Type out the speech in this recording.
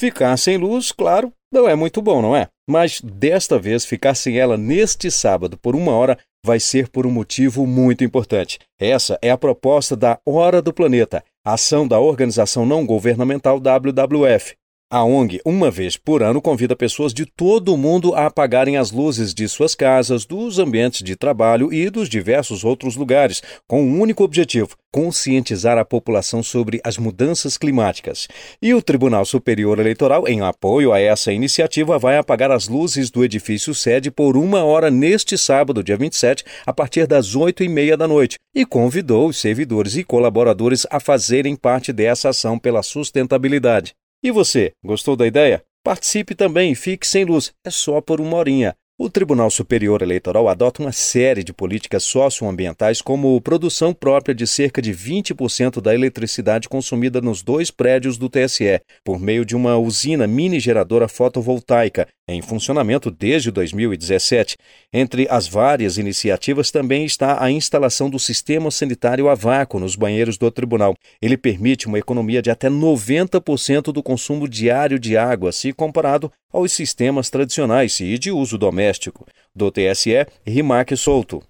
Ficar sem luz, claro, não é muito bom, não é? Mas desta vez, ficar sem ela neste sábado por uma hora vai ser por um motivo muito importante. Essa é a proposta da Hora do Planeta, ação da organização não governamental WWF. A ONG, uma vez por ano, convida pessoas de todo o mundo a apagarem as luzes de suas casas, dos ambientes de trabalho e dos diversos outros lugares, com um único objetivo: conscientizar a população sobre as mudanças climáticas. E o Tribunal Superior Eleitoral, em apoio a essa iniciativa, vai apagar as luzes do edifício sede por uma hora neste sábado, dia 27, a partir das oito e meia da noite, e convidou os servidores e colaboradores a fazerem parte dessa ação pela sustentabilidade. E você, gostou da ideia? Participe também e fique sem luz, é só por uma horinha. O Tribunal Superior Eleitoral adota uma série de políticas socioambientais, como produção própria de cerca de 20% da eletricidade consumida nos dois prédios do TSE, por meio de uma usina mini geradora fotovoltaica, em funcionamento desde 2017. Entre as várias iniciativas também está a instalação do sistema sanitário a vácuo nos banheiros do tribunal. Ele permite uma economia de até 90% do consumo diário de água, se comparado aos sistemas tradicionais e de uso doméstico. Do TSE, Rimac Souto.